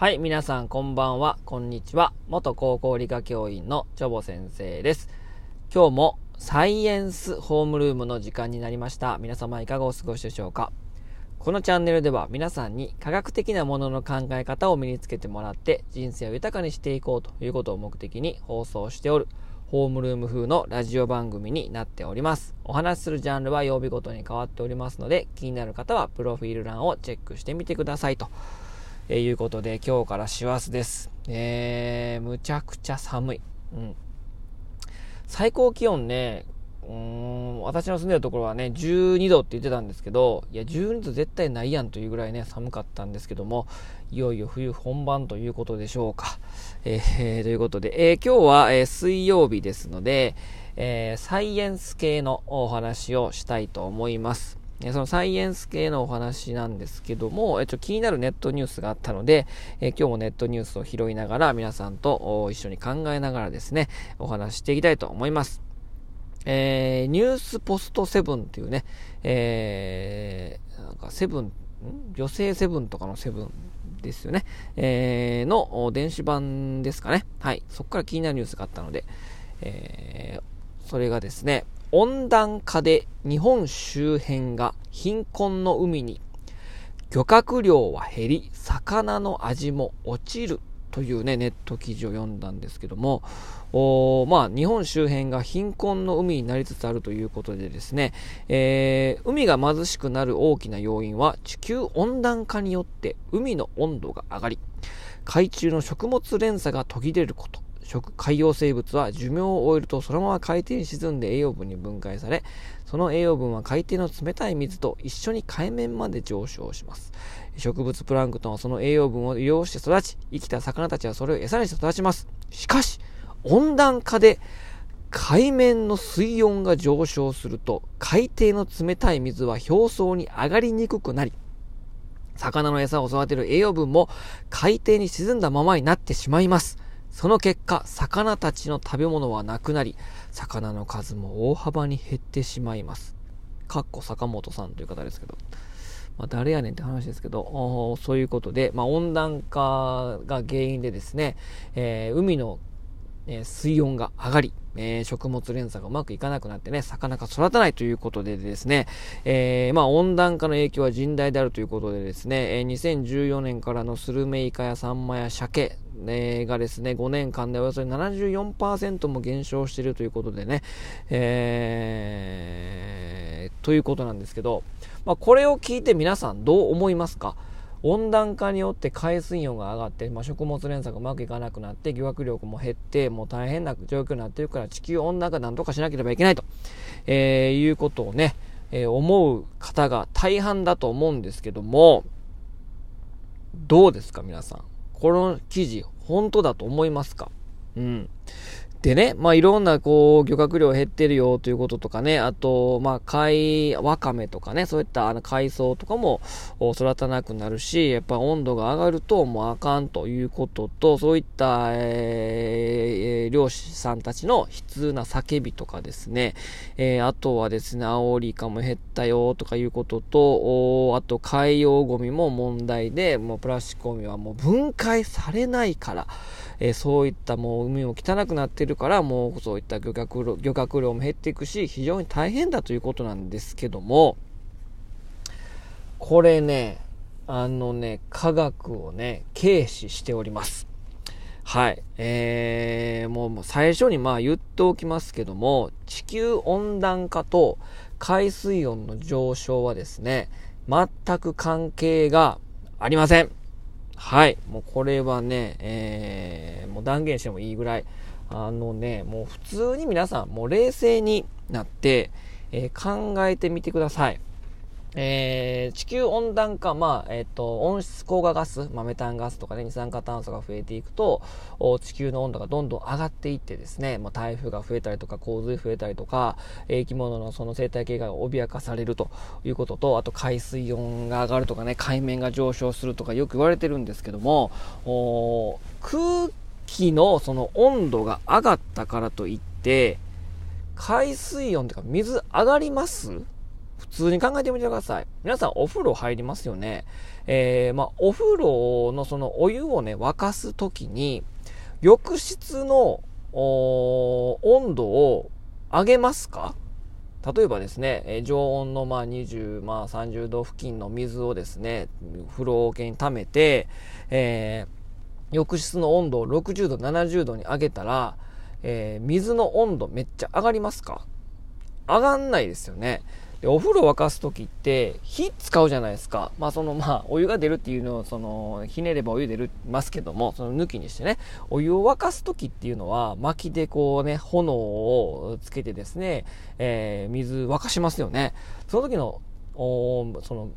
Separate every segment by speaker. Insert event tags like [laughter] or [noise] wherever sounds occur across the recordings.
Speaker 1: はい、皆さんこんばんは、こんにちは。元高校理科教員のチョボ先生です。今日もサイエンスホームルームの時間になりました。皆様いかがお過ごしでしょうか？このチャンネルでは皆さんに科学的なものの考え方を身につけてもらって人生を豊かにしていこうということを目的に放送しておるホームルーム風のラジオ番組になっております。お話しするジャンルは曜日ごとに変わっておりますので気になる方はプロフィール欄をチェックしてみてくださいと。えー、いうことで、今日から師走です。えー、むちゃくちゃ寒い。うん。最高気温ね、うーん、私の住んでるところはね、12度って言ってたんですけど、いや、12度絶対ないやんというぐらいね、寒かったんですけども、いよいよ冬本番ということでしょうか。えー、ということで、えー、今日は、えー、水曜日ですので、えサイエンス系のお話をしたいと思います。そのサイエンス系のお話なんですけども、えちょ気になるネットニュースがあったので、え今日もネットニュースを拾いながら皆さんと一緒に考えながらですね、お話していきたいと思います。えー、ニュースポストセブンっていうね、えー、なんかセブン、女性セブンとかのセブンですよね、えー、の電子版ですかね。はい。そこから気になるニュースがあったので、えー、それがですね、温暖化で日本周辺が貧困の海に漁獲量は減り魚の味も落ちるというねネット記事を読んだんですけどもおまあ日本周辺が貧困の海になりつつあるということでですね、えー、海が貧しくなる大きな要因は地球温暖化によって海の温度が上がり海中の食物連鎖が途切れること。食海洋生物は寿命を終えるとそのまま海底に沈んで栄養分に分解されその栄養分は海底の冷たい水と一緒に海面まで上昇します。植物プランクトンはその栄養分を利用して育ち生きた魚たちはそれを餌にして育ちます。しかし温暖化で海面の水温が上昇すると海底の冷たい水は表層に上がりにくくなり魚の餌を育てる栄養分も海底に沈んだままになってしまいます。その結果、魚たちの食べ物はなくなり、魚の数も大幅に減ってしまいます。かっこ坂本さんという方ですけど。まあ、誰やねんって話ですけど、そういうことで、まあ、温暖化が原因でですね、えー、海の、えー、水温が上がり、えー、食物連鎖がうまくいかなくなってね、魚が育たないということでですね、えー、まあ温暖化の影響は甚大であるということでですね、えー、2014年からのスルメイカやサンマや鮭、えー、がですね、5年間でおよそ74%も減少しているということでね、えー、ということなんですけど、まあ、これを聞いて皆さんどう思いますか？温暖化によって海水温が上がって、まあ、食物連鎖がうまくいかなくなって漁獲量も減ってもう大変な状況になっているから地球温暖化なんとかしなければいけないと、えー、いうことをね、えー、思う方が大半だと思うんですけどもどうですか皆さんこの記事、本当だと思いますか？うん。でね、まあいろんなこう漁獲量減ってるよということとかね、あと、まあ貝、わかめとかね、そういったあの海藻とかも育たなくなるし、やっぱ温度が上がるともうあかんということと、そういった、えー、漁師さんたちの悲痛な叫びとかですね、えー、あとはですね、アオリイカも減ったよとかいうことと、あと海洋ゴミも問題で、もうプラスチックゴミはもう分解されないから、えー、そういったもう海も汚くなってるから、もうそういった漁獲量漁獲量も減っていくし、非常に大変だということなんですけども、これね、あのね、科学をね、軽視しております。はい。えー、もう最初にまあ言っておきますけども、地球温暖化と海水温の上昇はですね、全く関係がありません。はい。もうこれはね、えー、もう断言してもいいぐらい。あのね、もう普通に皆さん、もう冷静になって、えー、考えてみてください。えー、地球温暖化、まあ、えっ、ー、と、温室効果ガス、まあ、メタンガスとかね、二酸化炭素が増えていくと、地球の温度がどんどん上がっていってですね、まあ、台風が増えたりとか、洪水増えたりとか、生き物のその生態系が脅かされるということと、あと海水温が上がるとかね、海面が上昇するとかよく言われてるんですけども、空気のその温度が上がったからといって、海水温というか水上がります普通に考えてみてください。皆さんお風呂入りますよね。えー、まあ、お風呂のそのお湯をね、沸かすときに、浴室の温度を上げますか？例えばですね、え常温のまあ20、まあ、30度付近の水をですね、風呂桶に溜めて、えー、浴室の温度を60度、70度に上げたら、えー、水の温度めっちゃ上がりますか？上がんないですよね。で、お風呂沸かす時って、火使うじゃないですか。まあ、その、まあ、お湯が出るっていうのを、その、ひねればお湯出るますけども、その抜きにしてね、お湯を沸かす時っていうのは、薪でこうね、炎をつけてですね、えー、水沸かしますよね。その時の、おその、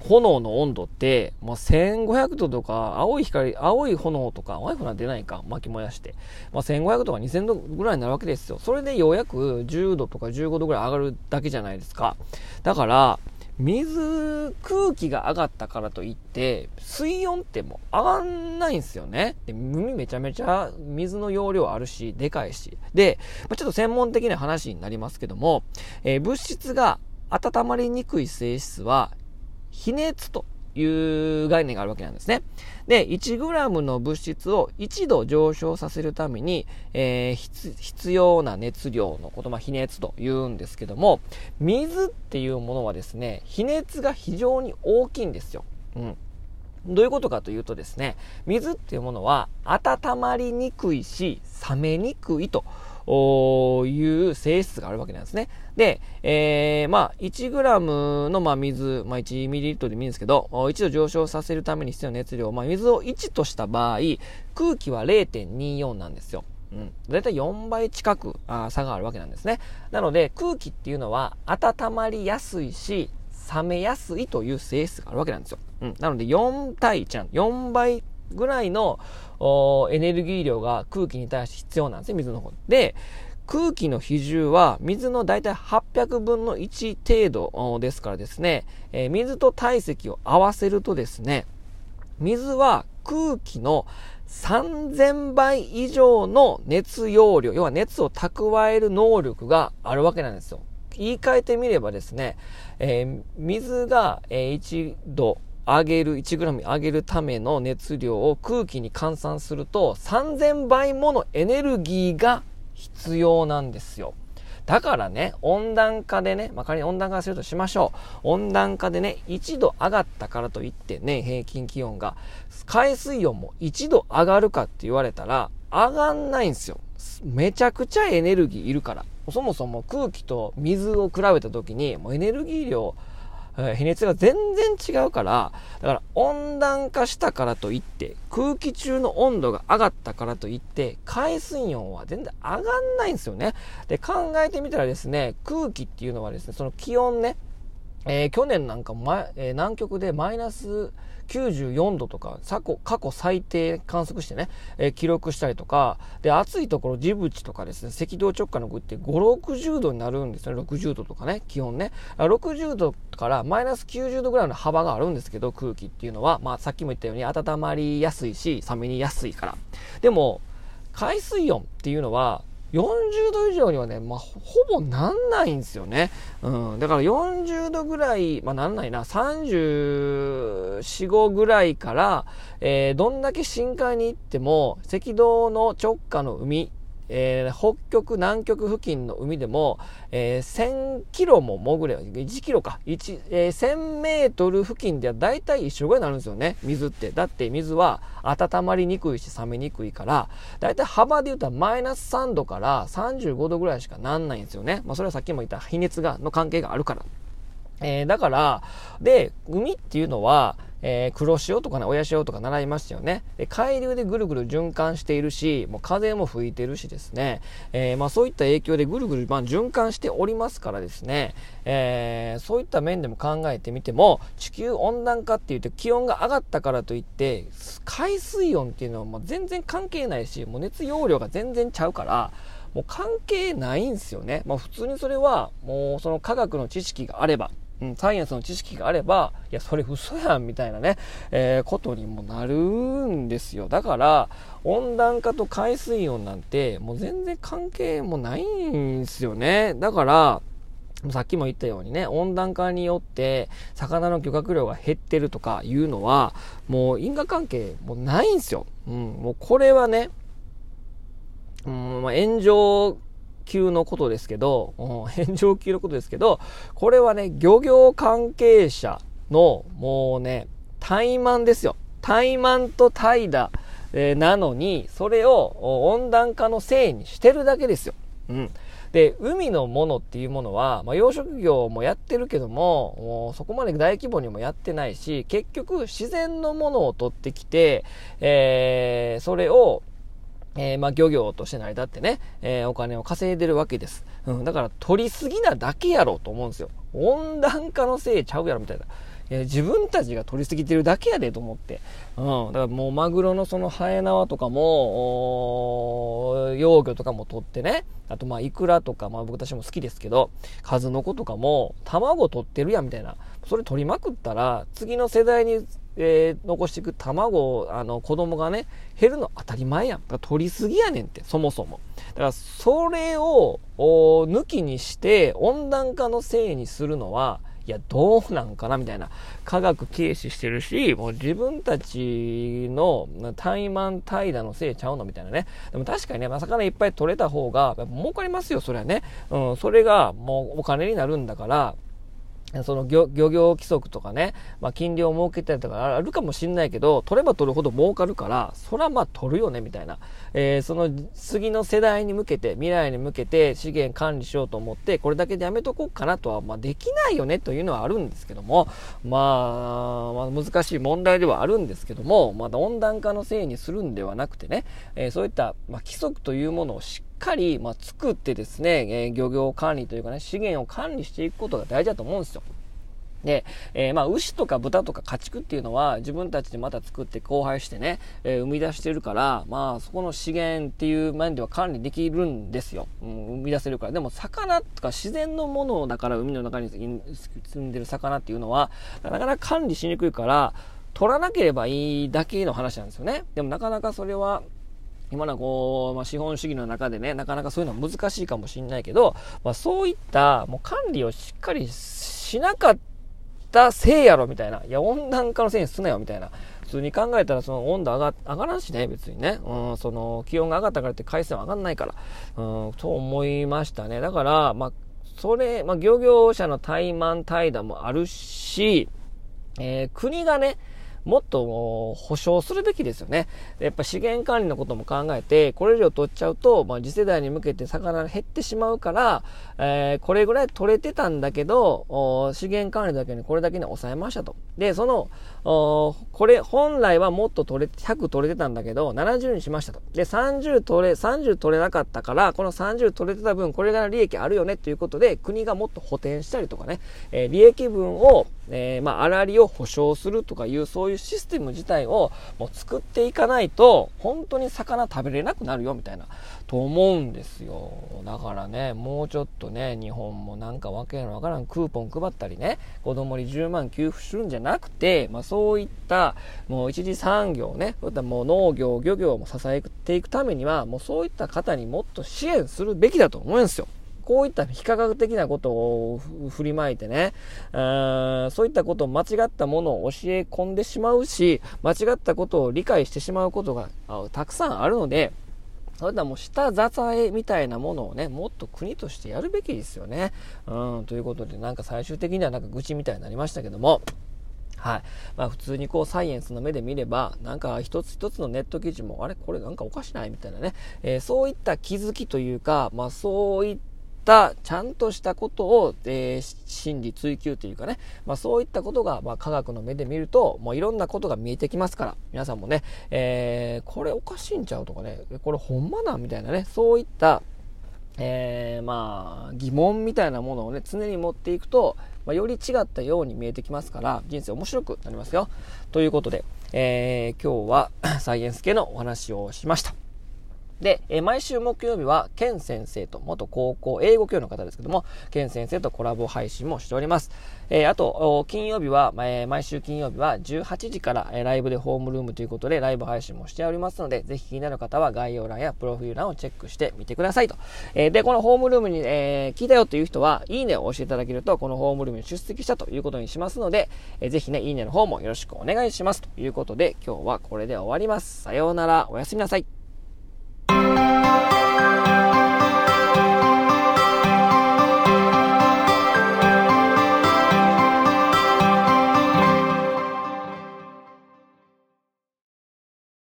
Speaker 1: 炎の温度って、まあ、1500度とか、青い光、青い炎とか、青い炎は出ないか、巻き燃やして。まあ、1500とか2000度ぐらいになるわけですよ。それでようやく10度とか15度ぐらい上がるだけじゃないですか。だから、水、空気が上がったからといって、水温ってもう上がんないんですよね。で、海めちゃめちゃ水の容量あるし、でかいし。で、まあ、ちょっと専門的な話になりますけども、えー、物質が温まりにくい性質は、比熱という概念があるわけなんですね。で、1g の物質を1度上昇させるために、えー、必要な熱量のこと、まあ、比熱と言うんですけども、水っていうものはですね、比熱が非常に大きいんですよ。うん。どういうことかというとですね、水っていうものは温まりにくいし、冷めにくいと。いう性質があるわけなんですね。で、えー、まあ、1g の、まあ、水、まあ、1ml でもいいんですけど、1度上昇させるために必要な熱量、まあ、水を1とした場合、空気は0.24なんですよ。うん。だいたい4倍近くあ差があるわけなんですね。なので、空気っていうのは温まりやすいし、冷めやすいという性質があるわけなんですよ。うん。なので、4対1 4倍ぐらいのエネルギー量が空気に対して必要なんですね、水の方で。空気の比重は水のだいたい800分の1程度ですからですね、えー、水と体積を合わせるとですね、水は空気の3000倍以上の熱容量、要は熱を蓄える能力があるわけなんですよ。言い換えてみればですね、えー、水が、1度上げる、1g 上げるための熱量を空気に換算すると3000倍ものエネルギーが必要なんですよ。だからね、温暖化でね、まあ、仮に温暖化するとしましょう。温暖化でね、1度上がったからといってね、平均気温が、海水温も1度上がるかって言われたら、上がんないんですよ。めちゃくちゃエネルギーいるから。そもそも空気と水を比べた時に、もうエネルギー量、比熱が全然違うから、だから温暖化したからといって、空気中の温度が上がったからといって、海水温は全然上がんないんですよね。で、考えてみたらですね、空気っていうのはですね、その気温ね、えー、去年なんかも、えー、南極でマイナス94度とか、過去、最低観測してね、えー、記録したりとか、で、暑いところ、ジブチとかですね、赤道直下の国って5、60度になるんですね、60度とかね、気温ね。60度からマイナス90度ぐらいの幅があるんですけど、空気っていうのは、まあ、さっきも言ったように温まりやすいし、冷めにやすいから。でも、海水温っていうのは、40度以上にはね、まあ、ほぼなんないんですよね。うん。だから40度ぐらい、まあ、なんないな、34、5ぐらいから、えー、どんだけ深海に行っても、赤道の直下の海えー、北極、南極付近の海でも、えー、1000キロも潜れば、1キロか、1、えー、1000メートル付近では大体一緒ぐらいになるんですよね、水って。だって水は温まりにくいし冷めにくいから、大体幅で言うとマイナス3度から35度ぐらいしかなんないんですよね。まあそれはさっきも言った比熱が、の関係があるから。えー、だから、で、海っていうのは、えー、黒潮とかね、親潮とか習いましたよね。で、海流でぐるぐる循環しているし、もう風も吹いてるしですね、えー、まあそういった影響でぐるぐる、まあ、循環しておりますからですね、えー、そういった面でも考えてみても、地球温暖化って言って気温が上がったからといって、海水温っていうのはもう全然関係ないし、もう熱容量が全然ちゃうから、もう関係ないんですよね。まあ普通にそれは、もうその科学の知識があれば、うん、サイエンスの知識があれば、いや、それ嘘やん、みたいなね、えー、ことにもなるんですよ。だから、温暖化と海水温なんて、もう全然関係もないんですよね。だから、さっきも言ったようにね、温暖化によって魚の漁獲量が減ってるとかいうのは、もう因果関係もないんですよ。うん、もうこれはね、うん、まあ、炎上級のことですけど、うん、炎上級のことですけど、これはね、漁業関係者のもうね、怠慢ですよ。怠慢と怠惰、えー、なのに、それを温暖化のせいにしてるだけですよ。うん。で、海のものっていうものは、まあ、養殖業もやってるけども、もそこまで大規模にもやってないし、結局自然のものを取ってきて、えー、それを、えー、まあ、漁業として成り立ってね、えー、お金を稼いでるわけです。うん、だから取りすぎなだけやろうと思うんですよ。温暖化のせいちゃうやろみたいな。や自分たちが取りすぎてるだけやでと思って。うん。だからもうマグロのそのハエ縄とかも、幼魚とかも取ってね。あとまあイクラとか、まあ僕たちも好きですけど、数の子とかも卵取ってるやんみたいな。それ取りまくったら、次の世代に、えー、残していく卵を、あの子供がね、減るの当たり前やん。だ取りすぎやねんって、そもそも。だからそれを抜きにして温暖化のせいにするのは、いや、どうなんかなみたいな。科学軽視してるし、もう自分たちの怠慢怠惰のせいちゃうのみたいなね。でも確かにね、まあ、魚いっぱい取れた方が、やっぱ儲かりますよ、それはね。うん、それがもうお金になるんだから、その漁業規則とかね、まあ、金利を設けたりとかあるかもしんないけど、取れば取るほど儲かるから、そらまあ取るよね、みたいな。えー、その次の世代に向けて、未来に向けて資源管理しようと思って、これだけでやめとこうかなとは、まあできないよね、というのはあるんですけども、まあ、まあ、難しい問題ではあるんですけども、まだ温暖化のせいにするんではなくてね、えー、そういった、ま、規則というものをしっかり、まあ、作ってですね、えー、漁業管理というかね、資源を管理していくことが大事だと思うんですよ。で、えー、まあ、牛とか豚とか家畜っていうのは自分たちでまた作って交配してね、えー、生み出してるから、まあ、そこの資源っていう面では管理できるんですよ。うん、生み出せるから。でも、魚とか自然のものだから海の中に住んでる魚っていうのは、なかなか管理しにくいから、取らなければいいだけの話なんですよね。でもなかなかそれは、今のこう、まあ、資本主義の中でね、なかなかそういうのは難しいかもしれないけど、まあ、そういったもう管理をしっかりしなかったせいやろみたいな。いや、温暖化のせいにすなよみたいな。普通に考えたらその温度上が上がらんしね、別にね。うん、その気温が上がったからって海水は上がんないから。うん、と思いましたね。だから、まあ、それ、まあ、漁業者の怠慢怠惰もあるし、えー、国がね、もっと保証するべきですよね。やっぱ資源管理のことも考えて、これ以上取っちゃうと、まあ、次世代に向けて魚が減ってしまうから、えー、これぐらい取れてたんだけど、資源管理だけにこれだけに抑えましたと。で、その、これ、本来はもっと取れ、100取れてたんだけど、70にしましたと。で、30取れ、30取れなかったから、この30取れてた分、これが利益あるよねっていうことで、国がもっと補填したりとかね、えー、利益分を、えー、まあ、粗利を保証するとかいう、そういうシステム自体をもう作っていかないと、本当に魚食べれなくなるよ、みたいな、と思うんですよ。だからね、もうちょっとね、日本もなんかわけのわからんクーポン配ったりね、子供に10万給付するんじゃなくて、まあ、そういった、もう一次産業ね、そういったもう農業、漁業も支えていくためには、もうそういった方にもっと支援するべきだと思うんですよ。こういった非科学的なことを振りまいてね、そういったことを間違ったものを教え込んでしまうし、間違ったことを理解してしまうことがたくさんあるので、それではもう下支えみたいなものをね、もっと国としてやるべきですよね。うん、ということで、なんか最終的にはなんか愚痴みたいになりましたけども、はい。まあ普通にこうサイエンスの目で見れば、なんか一つ一つのネット記事も、あれ？これなんかおかしない？みたいなね、えー、そういった気づきというか、まあそういったちゃんとしたことを、えー、真理追求というかね、まあ、そういったことが、まあ、科学の目で見るともういろんなことが見えてきますから。皆さんもね、えー、これおかしいんちゃうとかね。これほんまなんみたいなね。そういったえー、まあ疑問みたいなものをね常に持っていくと、まあ、より違ったように見えてきますから人生面白くなりますよ。ということで、えー、今日は [coughs] サイエンス系のお話をしました。で、え、毎週木曜日は、ケン先生と、元高校英語教の方ですけども、ケン先生とコラボ配信もしております。え、あと、金曜日は、え、毎週金曜日は18時から、え、ライブでホームルームということで、ライブ配信もしておりますので、ぜひ気になる方は概要欄やプロフィール欄をチェックしてみてくださいと。え、で、このホームルームに、え、聞いたよという人は、いいねを押していただけると、このホームルームに出席したということにしますので、えー、ぜひね、いいねの方もよろしくお願いしますということで、今日はこれで終わります。さようなら、おやすみなさい。